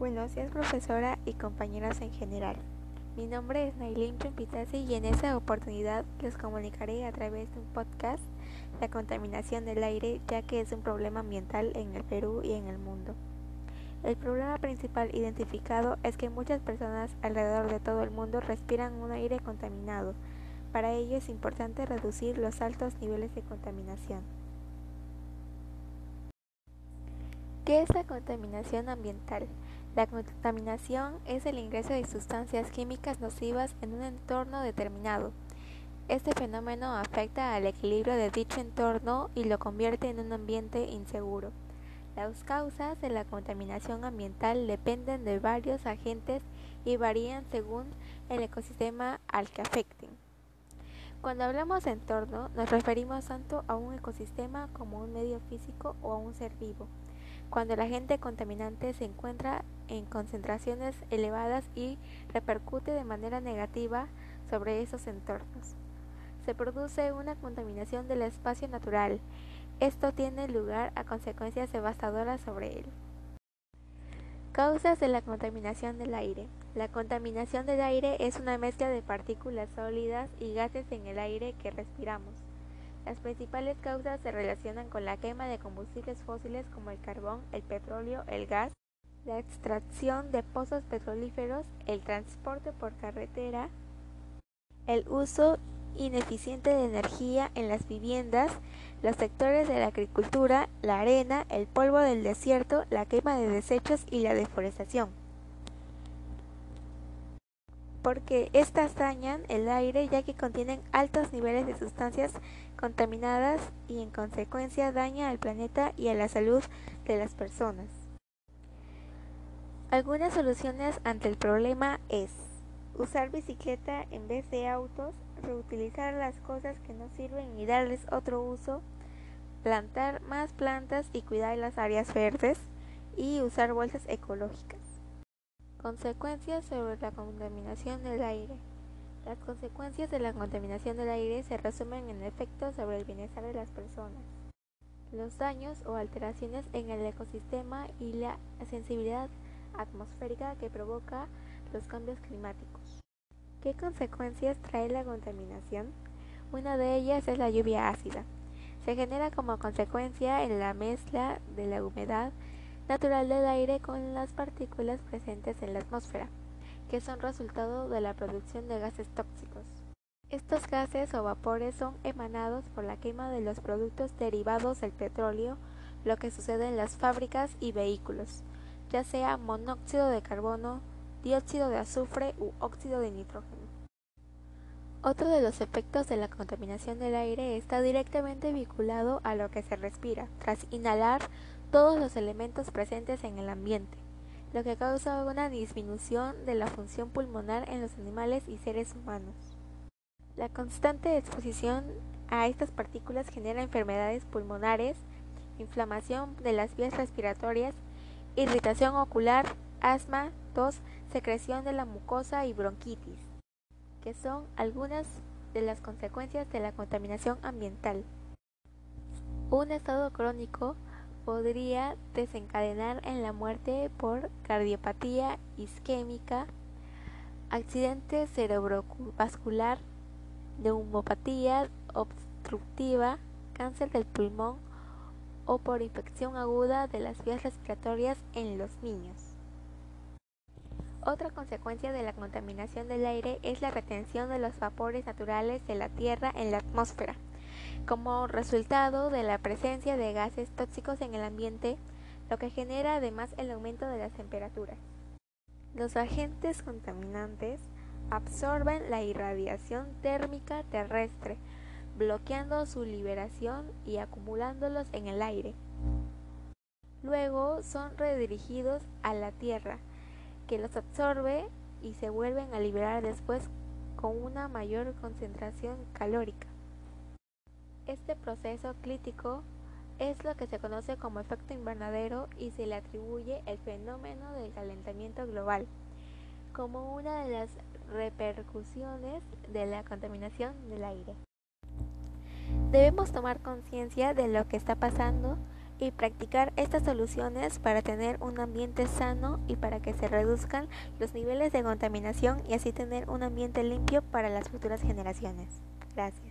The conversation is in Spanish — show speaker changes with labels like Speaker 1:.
Speaker 1: Buenos días profesora y compañeros en general. Mi nombre es Nailin Chumpitasi y en esta oportunidad les comunicaré a través de un podcast la contaminación del aire ya que es un problema ambiental en el Perú y en el mundo. El problema principal identificado es que muchas personas alrededor de todo el mundo respiran un aire contaminado. Para ello es importante reducir los altos niveles de contaminación. ¿Qué es la contaminación ambiental? La contaminación es el ingreso de sustancias químicas nocivas en un entorno determinado. Este fenómeno afecta al equilibrio de dicho entorno y lo convierte en un ambiente inseguro. Las causas de la contaminación ambiental dependen de varios agentes y varían según el ecosistema al que afecten. Cuando hablamos de entorno, nos referimos tanto a un ecosistema como a un medio físico o a un ser vivo cuando el agente contaminante se encuentra en concentraciones elevadas y repercute de manera negativa sobre esos entornos. Se produce una contaminación del espacio natural. Esto tiene lugar a consecuencias devastadoras sobre él. Causas de la contaminación del aire. La contaminación del aire es una mezcla de partículas sólidas y gases en el aire que respiramos. Las principales causas se relacionan con la quema de combustibles fósiles como el carbón, el petróleo, el gas, la extracción de pozos petrolíferos, el transporte por carretera, el uso ineficiente de energía en las viviendas, los sectores de la agricultura, la arena, el polvo del desierto, la quema de desechos y la deforestación porque éstas dañan el aire ya que contienen altos niveles de sustancias contaminadas y en consecuencia daña al planeta y a la salud de las personas. Algunas soluciones ante el problema es usar bicicleta en vez de autos, reutilizar las cosas que no sirven y darles otro uso, plantar más plantas y cuidar las áreas verdes y usar bolsas ecológicas. Consecuencias sobre la contaminación del aire. Las consecuencias de la contaminación del aire se resumen en efectos sobre el bienestar de las personas, los daños o alteraciones en el ecosistema y la sensibilidad atmosférica que provoca los cambios climáticos. ¿Qué consecuencias trae la contaminación? Una de ellas es la lluvia ácida. Se genera como consecuencia en la mezcla de la humedad natural del aire con las partículas presentes en la atmósfera, que son resultado de la producción de gases tóxicos. Estos gases o vapores son emanados por la quema de los productos derivados del petróleo, lo que sucede en las fábricas y vehículos, ya sea monóxido de carbono, dióxido de azufre u óxido de nitrógeno. Otro de los efectos de la contaminación del aire está directamente vinculado a lo que se respira tras inhalar todos los elementos presentes en el ambiente, lo que causa una disminución de la función pulmonar en los animales y seres humanos. La constante exposición a estas partículas genera enfermedades pulmonares, inflamación de las vías respiratorias, irritación ocular, asma, tos, secreción de la mucosa y bronquitis, que son algunas de las consecuencias de la contaminación ambiental. Un estado crónico podría desencadenar en la muerte por cardiopatía isquémica, accidente cerebrovascular, neumopatía obstructiva, cáncer del pulmón o por infección aguda de las vías respiratorias en los niños. Otra consecuencia de la contaminación del aire es la retención de los vapores naturales de la Tierra en la atmósfera como resultado de la presencia de gases tóxicos en el ambiente, lo que genera además el aumento de las temperaturas. Los agentes contaminantes absorben la irradiación térmica terrestre, bloqueando su liberación y acumulándolos en el aire. Luego son redirigidos a la Tierra, que los absorbe y se vuelven a liberar después con una mayor concentración calórica. Este proceso crítico es lo que se conoce como efecto invernadero y se le atribuye el fenómeno del calentamiento global como una de las repercusiones de la contaminación del aire. Debemos tomar conciencia de lo que está pasando y practicar estas soluciones para tener un ambiente sano y para que se reduzcan los niveles de contaminación y así tener un ambiente limpio para las futuras generaciones. Gracias.